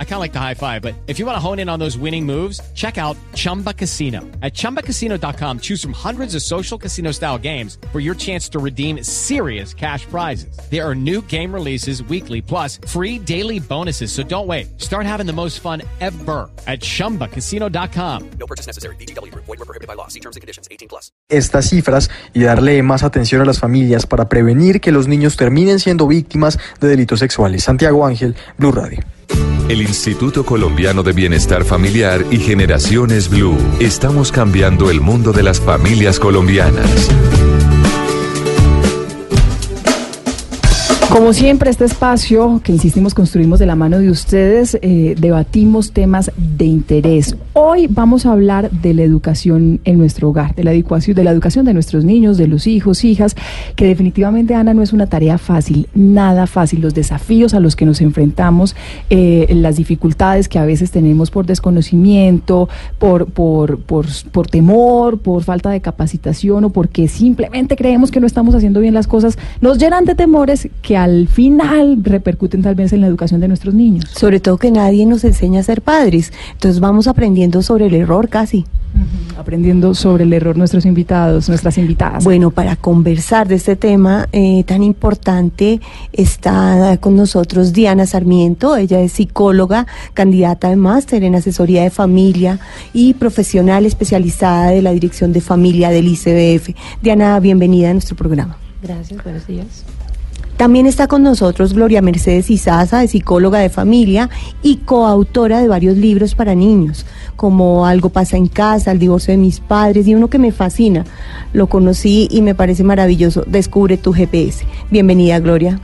I kind of like the high five, but if you want to hone in on those winning moves, check out Chumba Casino. At ChumbaCasino.com, choose from hundreds of social casino style games for your chance to redeem serious cash prizes. There are new game releases weekly, plus free daily bonuses. So don't wait. Start having the most fun ever at ChumbaCasino.com. No purchase necessary. BGW. Void were prohibited by law. See terms and conditions. 18 plus. Estas cifras y darle más atención a las familias para prevenir que los niños terminen siendo víctimas de delitos sexuales Santiago Ángel, Blue Radio. El Instituto Colombiano de Bienestar Familiar y Generaciones Blue. Estamos cambiando el mundo de las familias colombianas. Como siempre, este espacio que insistimos construimos de la mano de ustedes, eh, debatimos temas de interés. Hoy vamos a hablar de la educación en nuestro hogar, de la educación, de la educación de nuestros niños, de los hijos, hijas, que definitivamente, Ana, no es una tarea fácil, nada fácil. Los desafíos a los que nos enfrentamos, eh, las dificultades que a veces tenemos por desconocimiento, por, por, por, por temor, por falta de capacitación o porque simplemente creemos que no estamos haciendo bien las cosas, nos llenan de temores que al final repercuten tal vez en la educación de nuestros niños. Sobre todo que nadie nos enseña a ser padres, entonces vamos aprendiendo sobre el error casi. Aprendiendo sobre el error nuestros invitados, nuestras invitadas. Bueno, para conversar de este tema eh, tan importante está con nosotros Diana Sarmiento, ella es psicóloga, candidata de máster en asesoría de familia y profesional especializada de la Dirección de Familia del ICBF. Diana, bienvenida a nuestro programa. Gracias, buenos días. También está con nosotros Gloria Mercedes Izaza, de psicóloga de familia y coautora de varios libros para niños, como Algo pasa en casa, El divorcio de mis padres y uno que me fascina. Lo conocí y me parece maravilloso, Descubre tu GPS. Bienvenida, Gloria.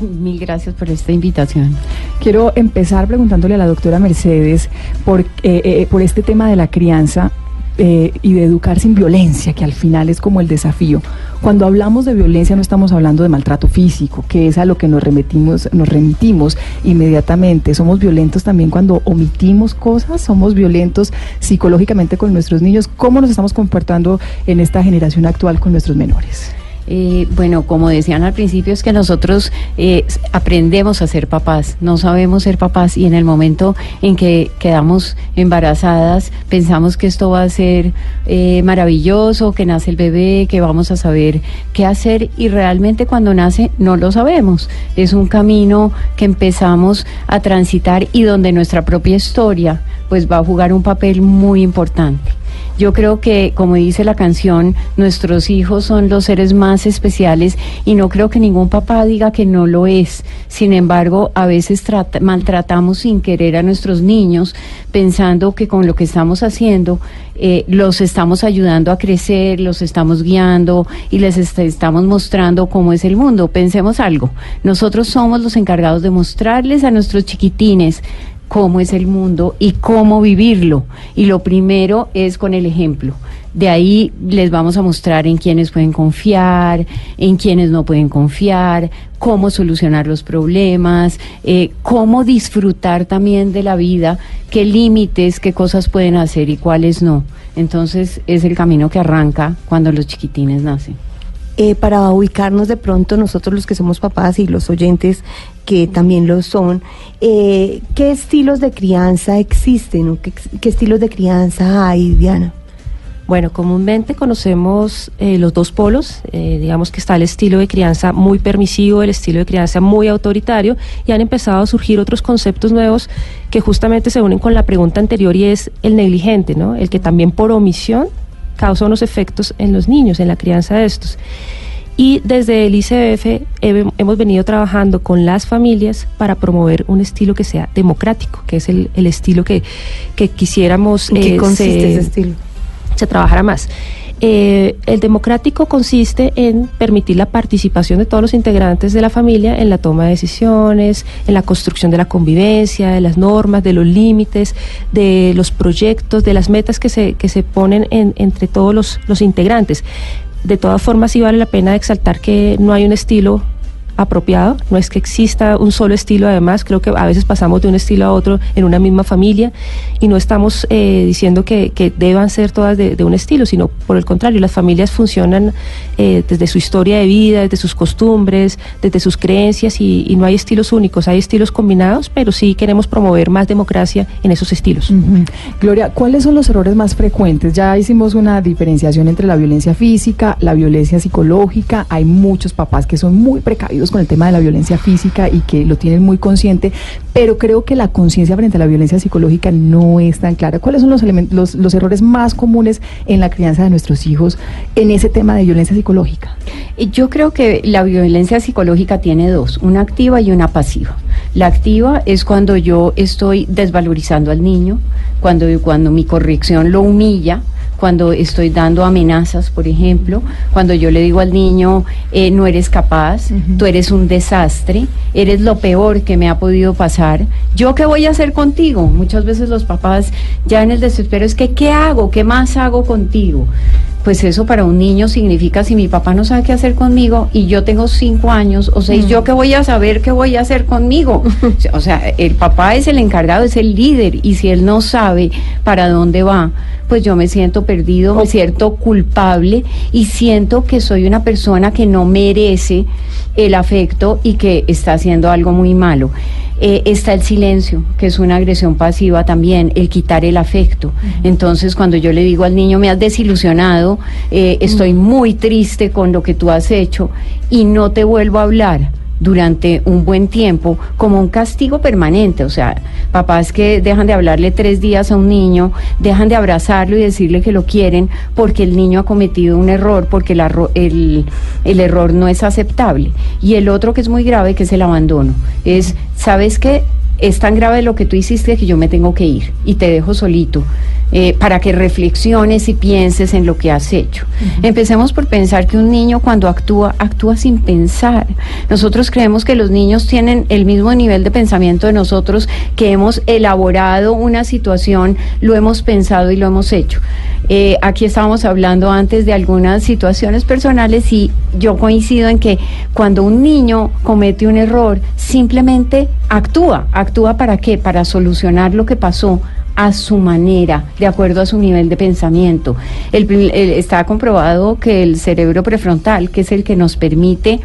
Mil gracias por esta invitación. Quiero empezar preguntándole a la doctora Mercedes por, eh, eh, por este tema de la crianza eh, y de educar sin violencia, que al final es como el desafío. Cuando hablamos de violencia no estamos hablando de maltrato físico, que es a lo que nos remitimos, nos remitimos inmediatamente. Somos violentos también cuando omitimos cosas, somos violentos psicológicamente con nuestros niños. ¿Cómo nos estamos comportando en esta generación actual con nuestros menores? Eh, bueno, como decían al principio, es que nosotros eh, aprendemos a ser papás, no sabemos ser papás y en el momento en que quedamos embarazadas pensamos que esto va a ser eh, maravilloso, que nace el bebé, que vamos a saber qué hacer y realmente cuando nace no lo sabemos. Es un camino que empezamos a transitar y donde nuestra propia historia pues va a jugar un papel muy importante. Yo creo que, como dice la canción, nuestros hijos son los seres más especiales y no creo que ningún papá diga que no lo es. Sin embargo, a veces maltratamos sin querer a nuestros niños pensando que con lo que estamos haciendo eh, los estamos ayudando a crecer, los estamos guiando y les estamos mostrando cómo es el mundo. Pensemos algo, nosotros somos los encargados de mostrarles a nuestros chiquitines cómo es el mundo y cómo vivirlo. Y lo primero es con el ejemplo. De ahí les vamos a mostrar en quiénes pueden confiar, en quiénes no pueden confiar, cómo solucionar los problemas, eh, cómo disfrutar también de la vida, qué límites, qué cosas pueden hacer y cuáles no. Entonces es el camino que arranca cuando los chiquitines nacen. Eh, para ubicarnos de pronto nosotros los que somos papás y los oyentes que también lo son, eh, ¿qué estilos de crianza existen ¿Qué, estilos de crianza hay, Diana? Bueno, comúnmente conocemos eh, los dos polos, digamos que está el estilo de crianza muy permisivo, el estilo de crianza muy autoritario, y han empezado a surgir otros conceptos nuevos que justamente se unen con la pregunta anterior y es el negligente, ¿no? El que también por omisión causa unos efectos en los niños, en la crianza de estos. Y desde el ICBF hemos venido trabajando con las familias para promover un estilo que sea democrático, que es el, estilo que, quisiéramos... ¿En qué eh, consiste ese estilo? Se trabajara más. Eh, el democrático consiste en permitir la participación de todos los integrantes de la familia en la toma de decisiones, en la construcción de la convivencia, de las normas, de los límites, de los proyectos, de las metas que se, que se ponen entre todos los, los integrantes. De todas formas, sí vale la pena exaltar que no hay un estilo apropiado, no es que exista un solo estilo, además creo que a veces pasamos de un estilo a otro en una misma familia y no estamos eh, diciendo que, deban ser todas de, un estilo, sino por el contrario, las familias funcionan eh, desde su historia de vida, desde sus costumbres, desde sus creencias y, no hay estilos únicos, hay estilos combinados, pero sí queremos promover más democracia en esos estilos. Gloria, ¿cuáles son los errores más frecuentes? Ya hicimos una diferenciación entre la violencia física, la violencia psicológica, hay muchos papás que son muy precavidos con el tema de la violencia física y que lo tienen muy consciente, pero creo que la conciencia frente a la violencia psicológica no es tan clara. ¿Cuáles son los, elementos, los, errores más comunes en la crianza de nuestros hijos en ese tema de violencia psicológica? Yo creo que la violencia psicológica tiene dos, una activa y una pasiva. La activa es cuando yo estoy desvalorizando al niño, cuando, cuando mi corrección lo humilla, cuando estoy dando amenazas, por ejemplo, cuando yo le digo al niño, eh, no eres capaz, tú eres un desastre, eres lo peor que me ha podido pasar, ¿yo qué voy a hacer contigo? Muchas veces los papás ya en el desespero es que, ¿qué hago? ¿Qué más hago contigo? Pues eso para un niño significa si mi papá no sabe qué hacer conmigo y yo tengo cinco años o seis, ¿yo qué voy a saber qué voy a hacer conmigo? o sea, el papá es el encargado, es el líder y si él no sabe para dónde va, pues yo me siento perdido, me siento culpable y siento que soy una persona que no merece el afecto y que está haciendo algo muy malo. Eh, está el silencio, que es una agresión pasiva también, el quitar el afecto. Entonces, cuando yo le digo al niño, me has desilusionado, eh, estoy muy triste con lo que tú has hecho y no te vuelvo a hablar durante un buen tiempo como un castigo permanente. O sea, papás que dejan de hablarle tres días a un niño, dejan de abrazarlo y decirle que lo quieren porque el niño ha cometido un error, porque el, el, el error no es aceptable. Y el otro que es muy grave, que es el abandono, es, ¿sabes qué? Es tan grave lo que tú hiciste que yo me tengo que ir y te dejo solito. Eh, para que reflexiones y pienses en lo que has hecho. Empecemos por pensar que un niño cuando actúa, actúa sin pensar. Nosotros creemos que los niños tienen el mismo nivel de pensamiento de nosotros, que hemos elaborado una situación, lo hemos pensado y lo hemos hecho. Eh, aquí estábamos hablando antes de algunas situaciones personales y yo coincido en que cuando un niño comete un error, simplemente actúa. ¿Actúa para qué? Para solucionar lo que pasó a su manera, de acuerdo a su nivel de pensamiento. está comprobado que el cerebro prefrontal, que es el que nos permite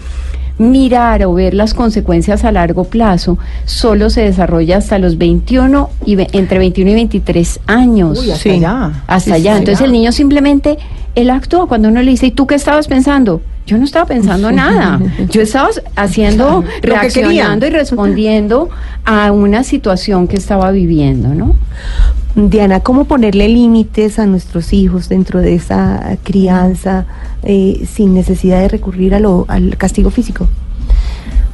mirar o ver las consecuencias a largo plazo, solo se desarrolla hasta los 21 y entre 21 y 23 años. hasta allá. Hasta allá. Entonces el niño simplemente él actúa cuando uno le dice, "¿Y tú qué estabas pensando?" Yo no estaba pensando nada. Yo estaba haciendo, reaccionando y respondiendo a una situación que estaba viviendo, ¿no? Diana, ¿cómo ponerle límites a nuestros hijos dentro de esa crianza eh, sin necesidad de recurrir a lo, al castigo físico?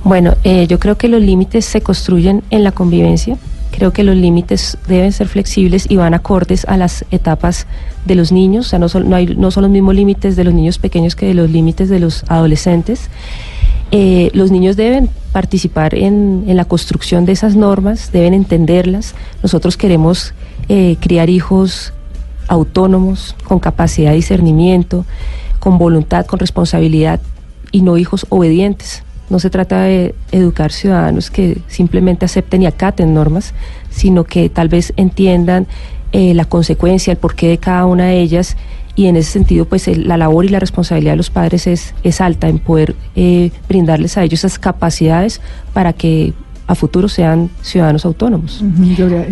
Bueno, eh, yo creo que los límites se construyen en la convivencia. Creo que los límites deben ser flexibles y van acordes a las etapas de los niños. O sea, no son, no hay, no son los mismos límites de los niños pequeños que de los límites de los adolescentes. Eh, los niños deben participar en, en, la construcción de esas normas, deben entenderlas. Nosotros queremos eh, criar hijos autónomos, con capacidad de discernimiento, con voluntad, con responsabilidad y no hijos obedientes. No se trata de educar ciudadanos que simplemente acepten y acaten normas, sino que tal vez entiendan eh, la consecuencia, el porqué de cada una de ellas y en ese sentido pues la labor y la responsabilidad de los padres es, es alta en poder eh, brindarles a ellos esas capacidades para que a futuro sean ciudadanos autónomos.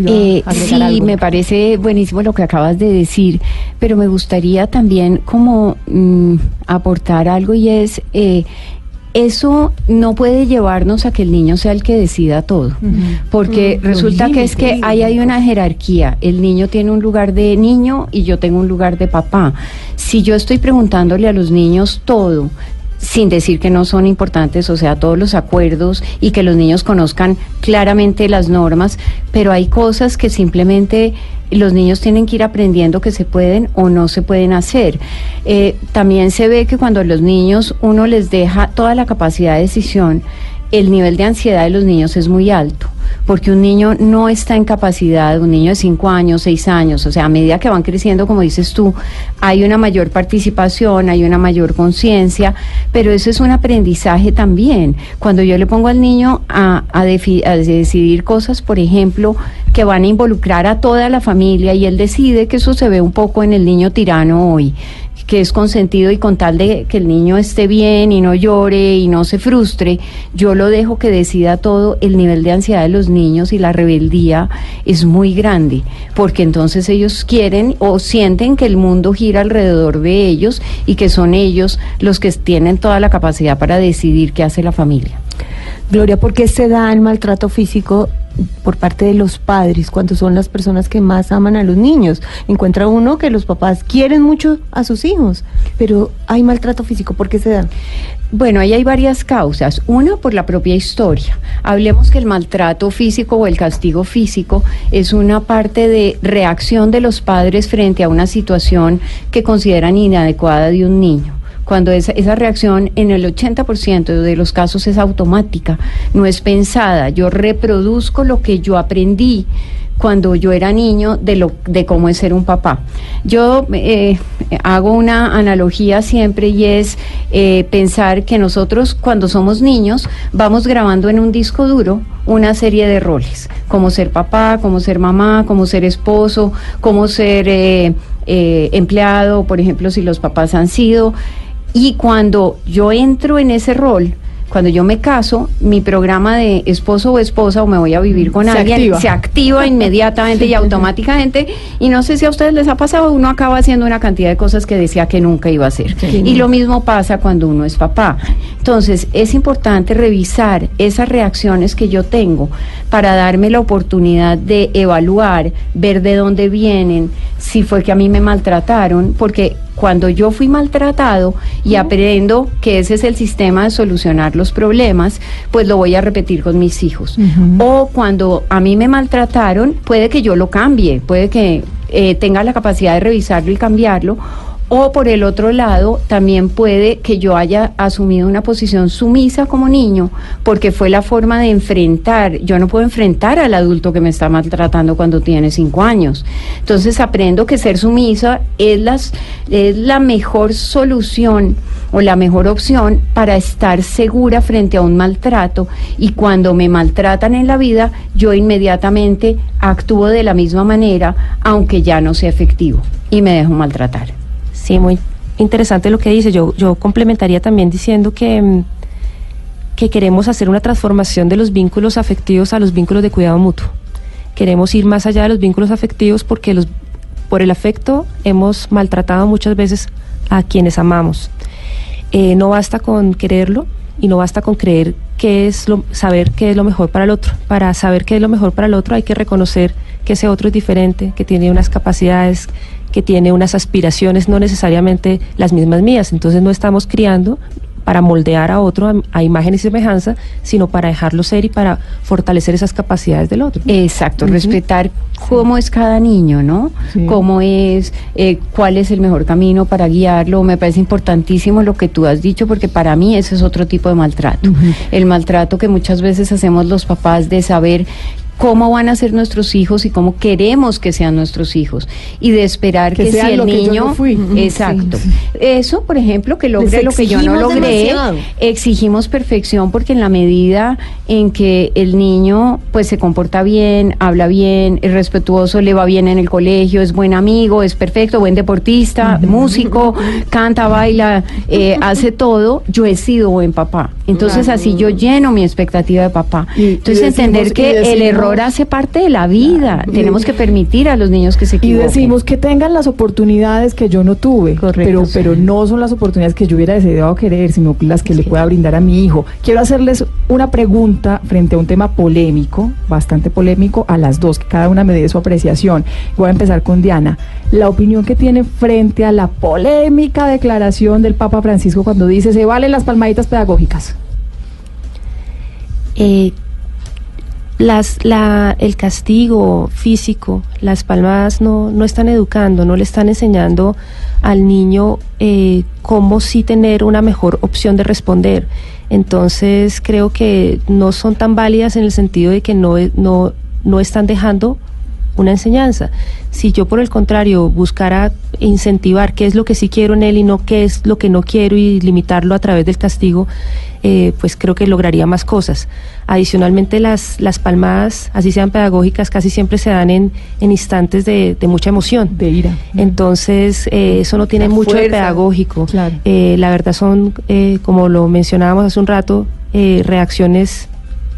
Eh, sí, me parece buenísimo lo que acabas de decir, pero me gustaría también como mm, aportar algo y es... Eh, eso no puede llevarnos a que el niño sea el que decida todo, porque resulta que es que ahí hay una jerarquía. El niño tiene un lugar de niño y yo tengo un lugar de papá. Si yo estoy preguntándole a los niños todo, sin decir que no son importantes, o sea, todos los acuerdos y que los niños conozcan claramente las normas, pero hay cosas que simplemente los niños tienen que ir aprendiendo que se pueden o no se pueden hacer. Eh, también se ve que cuando a los niños uno les deja toda la capacidad de decisión, el nivel de ansiedad de los niños es muy alto porque un niño no está en capacidad, un niño de 5 años, 6 años, o sea, a medida que van creciendo, como dices tú, hay una mayor participación, hay una mayor conciencia, pero eso es un aprendizaje también. Cuando yo le pongo al niño a, a, decidir cosas, por ejemplo, que van a involucrar a toda la familia y él decide que eso se ve un poco en el niño tirano hoy que es consentido y con tal de que el niño esté bien y no llore y no se frustre, yo lo dejo que decida todo, el nivel de ansiedad de los niños y la rebeldía es muy grande, porque entonces ellos quieren o sienten que el mundo gira alrededor de ellos y que son ellos los que tienen toda la capacidad para decidir qué hace la familia. Gloria, ¿por qué se da el maltrato físico por parte de los padres cuando son las personas que más aman a los niños? Encuentra uno que los papás quieren mucho a sus hijos, pero hay maltrato físico, ¿por qué se da? Bueno, ahí hay varias causas. Una, por la propia historia. Hablemos que el maltrato físico o el castigo físico es una parte de reacción de los padres frente a una situación que consideran inadecuada de un niño cuando esa, esa reacción en el 80% de los casos es automática, no es pensada. Yo reproduzco lo que yo aprendí cuando yo era niño de lo de cómo es ser un papá. Yo eh, hago una analogía siempre y es eh, pensar que nosotros cuando somos niños vamos grabando en un disco duro una serie de roles, como ser papá, como ser mamá, como ser esposo, como ser eh, empleado, por ejemplo, si los papás han sido. Y cuando yo entro en ese rol, cuando yo me caso, mi programa de esposo o esposa o me voy a vivir con alguien se activa inmediatamente y automáticamente. Y no sé si a ustedes les ha pasado, uno acaba haciendo una cantidad de cosas que decía que nunca iba a hacer. Y lo mismo pasa cuando uno es papá. Entonces, es importante revisar esas reacciones que yo tengo para darme la oportunidad de evaluar, ver de dónde vienen, si fue que a mí me maltrataron, porque cuando yo fui maltratado y aprendo que ese es el sistema de solucionar los problemas, pues lo voy a repetir con mis hijos. O cuando a mí me maltrataron, puede que yo lo cambie, puede que eh, tenga la capacidad de revisarlo y cambiarlo o por el otro lado, también puede que yo haya asumido una posición sumisa como niño, porque fue la forma de enfrentar. Yo no puedo enfrentar al adulto que me está maltratando cuando tiene cinco años. Entonces aprendo que ser sumisa es, las, es la mejor solución o la mejor opción para estar segura frente a un maltrato y cuando me maltratan en la vida, yo inmediatamente actúo de la misma manera, aunque ya no sea efectivo y me dejo maltratar. Sí, muy interesante lo que dice. Yo, complementaría también diciendo que, mm, que queremos hacer una transformación de los vínculos afectivos a los vínculos de cuidado mutuo. Queremos ir más allá de los vínculos afectivos porque los, por el afecto hemos maltratado muchas veces a quienes amamos. Eh, no basta con quererlo y no basta con creer qué es lo, saber qué es lo mejor para el otro. Para saber qué es lo mejor para el otro hay que reconocer que ese otro es diferente, que tiene unas capacidades, que tiene unas aspiraciones no necesariamente las mismas mías. Entonces no estamos criando para moldear a otro a, imagen y semejanza, sino para dejarlo ser y para fortalecer esas capacidades del otro. Exacto, respetar cómo es cada niño, ¿no? Cómo es, eh, cuál es el mejor camino para guiarlo. Me parece importantísimo lo que tú has dicho, porque para mí ese es otro tipo de maltrato. El maltrato que muchas veces hacemos los papás de saber cómo van a ser nuestros hijos y cómo queremos que sean nuestros hijos. Y de esperar que, si el niño exacto. eso por ejemplo que logre lo que yo no logré exigimos perfección porque en la medida en que el niño pues se comporta bien habla bien es respetuoso le va bien en el colegio es buen amigo es perfecto buen deportista músico canta baila eh, hace todo yo he sido buen papá. Entonces así yo lleno mi expectativa de papá. Entonces entender que el error hace parte de la vida. Tenemos que permitir a los niños que se equivoquen. Y decimos que tengan las oportunidades que yo no tuve, pero, pero no son las oportunidades que yo hubiera deseado querer, sino las que le pueda brindar a mi hijo. Quiero hacerles una pregunta frente a un tema polémico, bastante polémico, a las dos, que cada una me dé su apreciación. Voy a empezar con Diana. La opinión que tiene frente a la polémica declaración del Papa Francisco cuando dice se valen las palmaditas pedagógicas. Eh, las, la, el castigo físico, las palmadas no, no están educando, no le están enseñando al niño eh, cómo sí tener una mejor opción de responder. Entonces creo que no son tan válidas en el sentido de que no, no, no están dejando una enseñanza. Si yo por el contrario buscara incentivar qué es lo que sí quiero en él y no qué es lo que no quiero y limitarlo a través del castigo, eh, pues creo que lograría más cosas. Adicionalmente las, las palmadas, así sean pedagógicas, casi siempre se dan en, en instantes de, de mucha emoción. De ira. Entonces eh, eso no tiene La mucho de fuerza. pedagógico. Claro. Eh, la verdad son, eh, como lo mencionábamos hace un rato, reacciones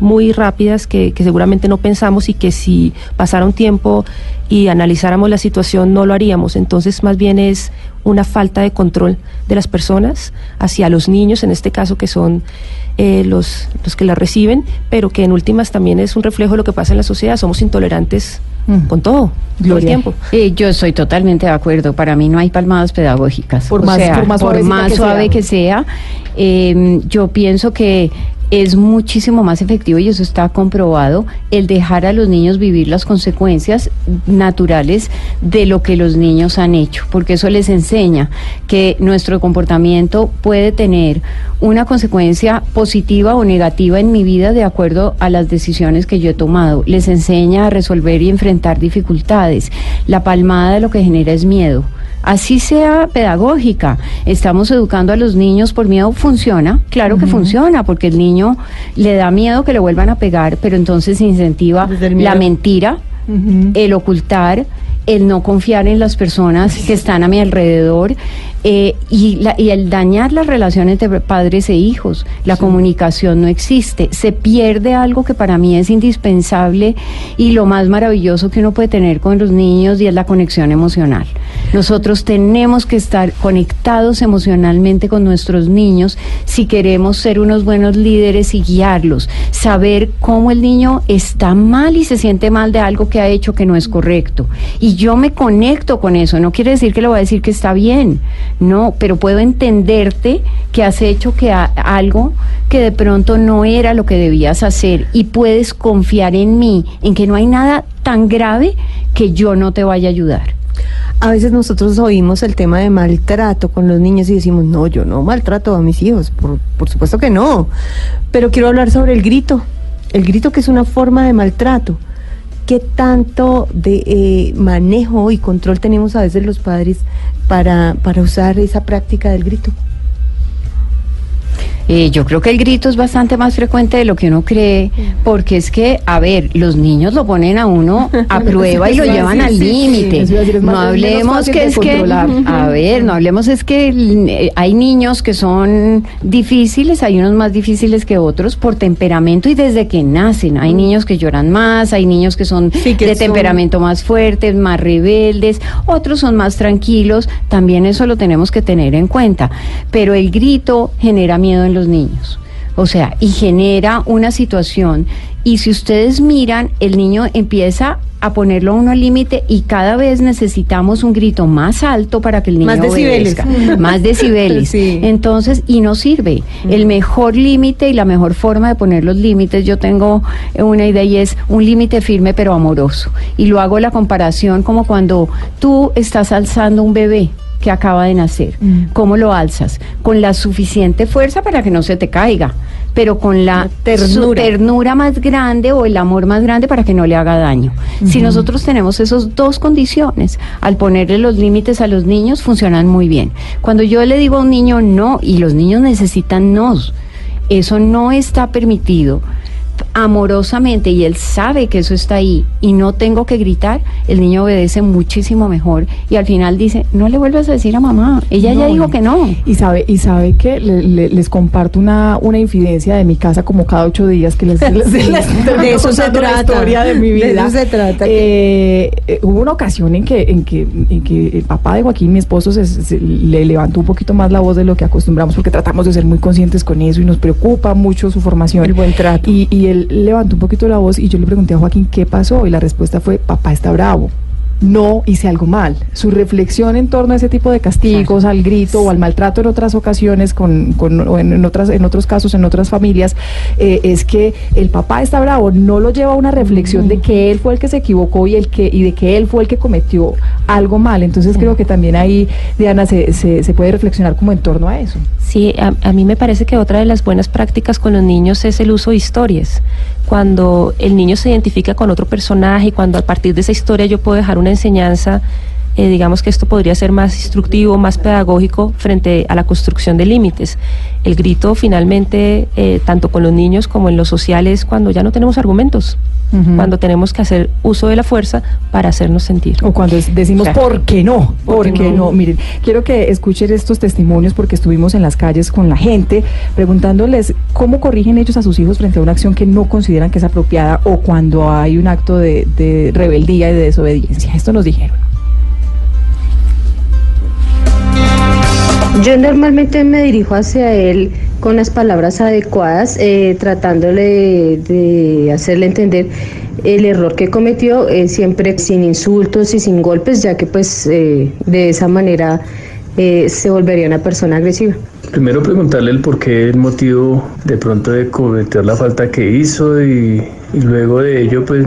muy rápidas que, que seguramente no pensamos y que si pasara un tiempo y analizáramos la situación no lo haríamos. Entonces más bien es una falta de control de las personas hacia los niños, en este caso que son eh, los, los que la reciben, pero que en últimas también es un reflejo de lo que pasa en la sociedad. Somos intolerantes Mm. con todo, todo el Gloria. tiempo. Eh, yo estoy totalmente de acuerdo. Para mí no hay palmadas pedagógicas. Por O más- sea, por más suavecita que suave sea. que sea, eh, yo pienso que es muchísimo más efectivo y eso está comprobado el dejar a los niños vivir las consecuencias naturales de lo que los niños han hecho, porque eso les enseña que nuestro comportamiento puede tener una consecuencia positiva o negativa en mi vida de acuerdo a las decisiones que yo he tomado. Les enseña a resolver y enfrentar dificultades. La palmada lo que genera es miedo. Así sea pedagógica, estamos educando a los niños por miedo, funciona, claro que funciona, porque el niño le da miedo que le vuelvan a pegar, pero entonces incentiva la mentira, el ocultar, el no confiar en las personas que están a mi alrededor eh, y, la- y el dañar las relaciones entre padres e hijos. La comunicación no existe. Se pierde algo que para mí es indispensable y lo más maravilloso que uno puede tener con los niños y es la conexión emocional. Nosotros tenemos que estar conectados emocionalmente con nuestros niños si queremos ser unos buenos líderes y guiarlos. Saber cómo el niño está mal y se siente mal de algo que ha hecho que no es correcto. Y yo me conecto con eso. No quiere decir que le voy a decir que está bien. No, pero puedo entenderte que has hecho que a- algo que de pronto no era lo que debías hacer y puedes confiar en mí, en que no hay nada tan grave que yo no te vaya a ayudar. A veces nosotros oímos el tema de maltrato con los niños y decimos, no, yo no maltrato a mis hijos, por, por supuesto que no. Pero quiero hablar sobre el grito, el grito que es una forma de maltrato. ¿Qué tanto de eh, manejo y control tenemos a veces los padres para, para usar esa práctica del grito? Eh, yo creo que el grito es bastante más frecuente de lo que uno cree, porque es que, a ver, los niños lo ponen a uno a prueba y lo llevan al límite. No hablemos que es que, a ver, no hablemos es que eh, hay niños que son difíciles, hay unos más difíciles que otros por temperamento y desde que nacen. Hay niños que lloran más, hay niños que son Sí, que de son- temperamento más fuertes, más rebeldes, otros son más tranquilos, también eso lo tenemos que tener en cuenta. Pero el grito genera miedo en los niños. O sea, y genera una situación. Y si ustedes miran, el niño empieza a ponerlo a uno al límite y cada vez necesitamos un grito más alto para que el niño Más decibeles. obedezca. Más decibeles. Sí. Entonces, y no sirve. El mejor límite y la mejor forma de poner los límites, yo tengo una idea y es un límite firme pero amoroso. Y lo hago la comparación como cuando tú estás alzando un bebé que acaba de nacer. Mm. ¿Cómo lo alzas? Con la suficiente fuerza para que no se te caiga, pero con la La ternura. más grande o el amor más grande para que no le haga daño. Si nosotros tenemos esas dos condiciones, al ponerle los límites a los niños, funcionan muy bien. Cuando yo le digo a un niño no, y los niños necesitan nos, eso no está permitido amorosamente y él sabe que eso está ahí y no tengo que gritar, el niño obedece muchísimo mejor y al final dice, no le vuelvas a decir a mamá, ella ya dijo que no. Y sabe, y sabe que le- le- les comparto una, una infidencia de mi casa como cada ocho días que les, les- De eso se la trata. historia de mi De vida. eso se trata. Eh, eh, hubo una ocasión en que, en que, en que el papá de Joaquín, mi esposo, se, se- le levantó un poquito más la voz de lo que acostumbramos porque tratamos de ser muy conscientes con eso y nos preocupa mucho su formación. El buen trato. Y, y levantó un poquito la voz y yo le pregunté a Joaquín qué pasó y la respuesta fue papá está bravo. No hice algo mal. Su reflexión en torno a ese tipo de castigos, al grito o al maltrato en otras ocasiones, con, con o en, otras, en otros casos, en otras familias, eh, es que el papá está bravo, no lo lleva a una reflexión de que él fue el que se equivocó y, el que, y de que él fue el que cometió algo mal. Entonces creo que también ahí, Diana, se, se, se puede reflexionar como en torno a eso. Sí, a, a, mí me parece que otra de las buenas prácticas con los niños es el uso de historias. Cuando el niño se identifica con otro personaje cuando a partir de esa historia yo puedo dejar una enseñanza, eh, digamos que esto podría ser más instructivo, más pedagógico frente a la construcción de límites. El grito finalmente, eh, tanto con los niños como en lo social, es cuando ya no tenemos argumentos, uh -huh. cuando tenemos que hacer uso de la fuerza para hacernos sentir. O cuando decimos. ¿por qué no? ¿Por, qué no? no? Miren, quiero que escuchen estos testimonios porque estuvimos en las calles con la gente preguntándoles cómo corrigen ellos a sus hijos frente a una acción que no consideran que es apropiada o cuando hay un acto de, de rebeldía y de desobediencia. Esto nos dijeron. Yo normalmente me dirijo hacia él con las palabras adecuadas, eh, tratándole de, hacerle entender el error que cometió, eh, siempre sin insultos y sin golpes, ya que pues eh, de esa manera se volvería una persona agresiva. Primero preguntarle el por qué, el motivo de pronto de cometer la falta que hizo y, y luego de ello pues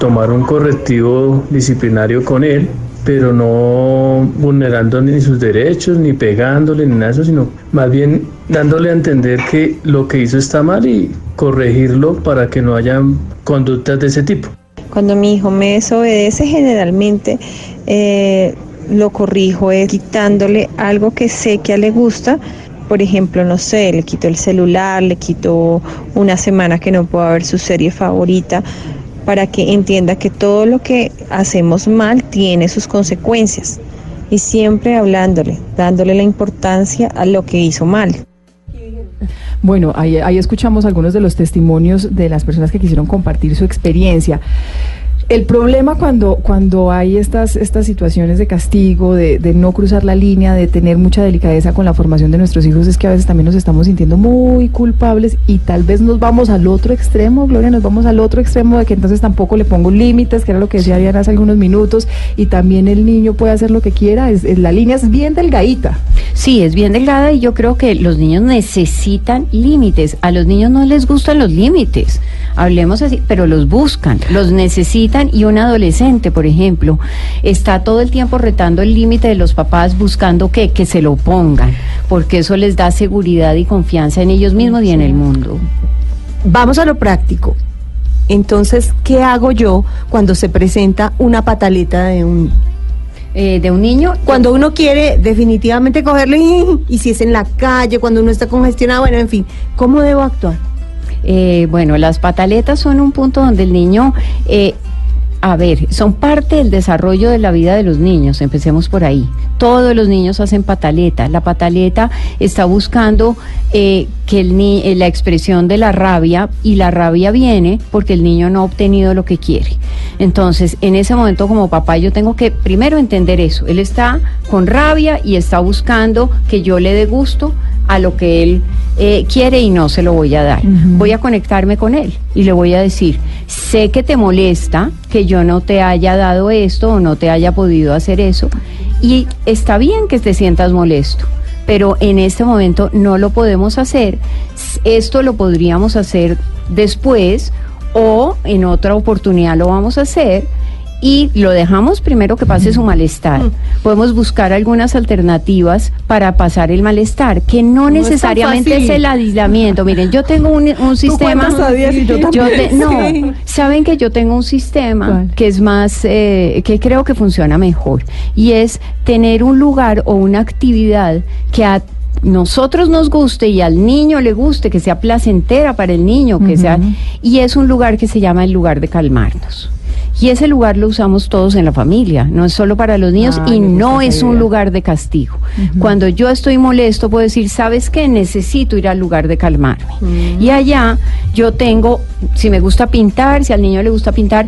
tomar un correctivo disciplinario con él pero no vulnerando ni sus derechos, ni pegándole, ni nada sino más bien dándole a entender que lo que hizo está mal y corregirlo para que no haya conductas de ese tipo. Cuando mi hijo me desobedece, generalmente eh, lo corrijo es quitándole algo que sé que a le gusta. Por ejemplo, no sé, le quito el celular, le quito una semana que no pueda ver su serie favorita, para que entienda que todo lo que hacemos mal tiene sus consecuencias y siempre hablándole, dándole la importancia a lo que hizo mal. Bueno, ahí, ahí, escuchamos algunos de los testimonios de las personas que quisieron compartir su experiencia. El problema cuando, cuando hay estas, estas situaciones de castigo, de, de, no cruzar la línea, de tener mucha delicadeza con la formación de nuestros hijos, es que a veces también nos estamos sintiendo muy culpables y tal vez nos vamos al otro extremo, Gloria, nos vamos al otro extremo de que entonces tampoco le pongo límites, que era lo que decía Diana hace algunos minutos, y también el niño puede hacer lo que quiera, es, es, la línea es bien delgadita. Sí, es bien delgada y yo creo que los niños necesitan límites, a los niños no les gustan los límites, hablemos así, pero los buscan, los necesitan y un adolescente, por ejemplo, está todo el tiempo retando el límite de los papás buscando que, que se lo pongan, porque eso les da seguridad y confianza en ellos mismos y en el mundo. Vamos a lo práctico. Entonces, ¿qué hago yo cuando se presenta una pataleta de un eh, de un niño. Cuando uno quiere definitivamente cogerlo y, y, si es en la calle, cuando uno está congestionado, bueno, en fin, ¿cómo debo actuar? Eh, bueno, las pataletas son un punto donde el niño eh, a ver, son parte del desarrollo de la vida de los niños, empecemos por ahí. Todos los niños hacen pataleta. La pataleta está buscando eh, que el ni eh, la expresión de la rabia y la rabia viene porque el niño no ha obtenido lo que quiere. Entonces, en ese momento como papá yo tengo que primero entender eso. Él está con rabia y está buscando que yo le dé gusto a lo que él eh, quiere y no se lo voy a dar. Uh -huh. Voy a conectarme con él y le voy a decir, sé que te molesta que yo no te haya dado esto o no te haya podido hacer eso y está bien que te sientas molesto. Pero en este momento no lo podemos hacer. Esto lo podríamos hacer después o en otra oportunidad lo vamos a hacer y lo dejamos primero que pase su malestar. Podemos buscar algunas alternativas para pasar el malestar, que no, no necesariamente es, es, el aislamiento. Miren, yo tengo un, un sistema. yo yo te, no, saben que yo tengo un sistema ¿Cuál? que es más, eh, que creo que funciona mejor, y es tener un lugar o una actividad que a nosotros nos guste y al niño le guste, que sea placentera para el niño, que uh -huh. sea, y es un lugar que se llama el lugar de calmarnos. Y ese lugar lo usamos todos en la familia, no es solo para los niños ah, y no es un lugar de castigo. Uh -huh. Cuando yo estoy molesto puedo decir, ¿sabes qué? Necesito ir al lugar de calmarme. Uh -huh. Y allá yo tengo, si me gusta pintar, si al niño le gusta pintar,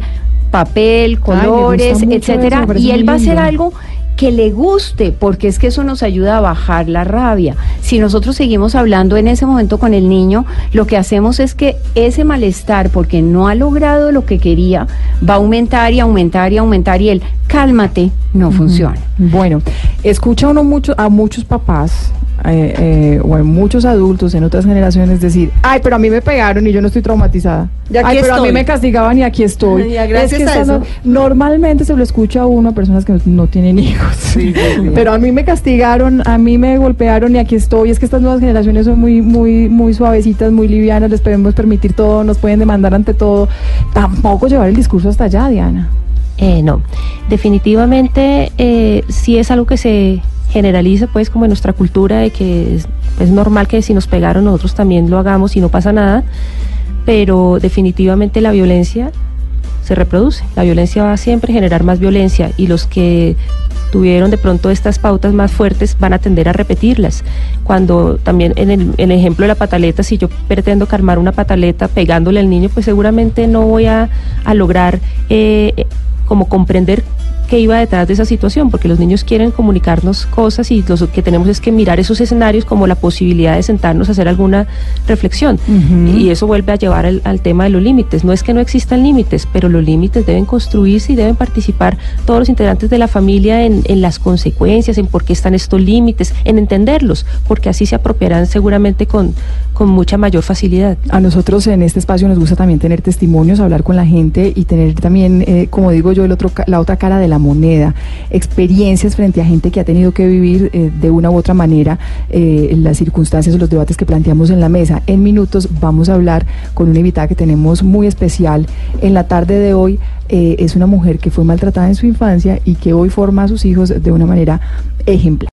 papel, colores, Ay, etcétera, y él va a hacer algo que le guste, porque es que eso nos ayuda a bajar la rabia. Si nosotros seguimos hablando en ese momento con el niño, lo que hacemos es que ese malestar, porque no ha logrado lo que quería, va a aumentar y aumentar y aumentar y el cálmate no funciona. Bueno, escucha uno mucho, a muchos papás eh, eh, o en muchos adultos en otras generaciones decir, ay, pero a mí me pegaron y yo no estoy traumatizada. ay, pero a mí me castigaban y aquí estoy. es que eso. normalmente se lo escucha a uno a personas que no, tienen hijos. pero a mí me castigaron, a mí me golpearon y aquí estoy. Es que estas nuevas generaciones son muy, muy, muy suavecitas, muy livianas, les podemos permitir todo, nos pueden demandar ante todo. Tampoco llevar el discurso hasta allá, Diana. Eh, no, definitivamente eh, sí es algo que se generaliza pues como en nuestra cultura de que es, normal que si nos pegaron nosotros también lo hagamos y no pasa nada, pero definitivamente la violencia se reproduce. La violencia va a siempre generar más violencia y los que tuvieron de pronto estas pautas más fuertes van a tender a repetirlas. Cuando también en el, ejemplo de la pataleta, si yo pretendo calmar una pataleta pegándole al niño, pues seguramente no voy a, lograr eh, como comprender qué iba detrás de esa situación, porque los niños quieren comunicarnos cosas y lo que tenemos es que mirar esos escenarios como la posibilidad de sentarnos a hacer alguna reflexión. Y eso vuelve a llevar al, tema de los límites. No es que no existan límites, pero los límites deben construirse y deben participar todos los integrantes de la familia en, en las consecuencias, en por qué están estos límites, en entenderlos, porque así se apropiarán seguramente con, con mucha mayor facilidad. A nosotros en este espacio nos gusta también tener testimonios, hablar con la gente y tener también, eh, como digo yo, el otro, la otra cara de moneda, experiencias frente a gente que ha tenido que vivir eh, de una u otra manera eh, las circunstancias o los debates que planteamos en la mesa. En minutos vamos a hablar con una invitada que tenemos muy especial en la tarde de hoy. Eh, es una mujer que fue maltratada en su infancia y que hoy forma a sus hijos de una manera ejemplar.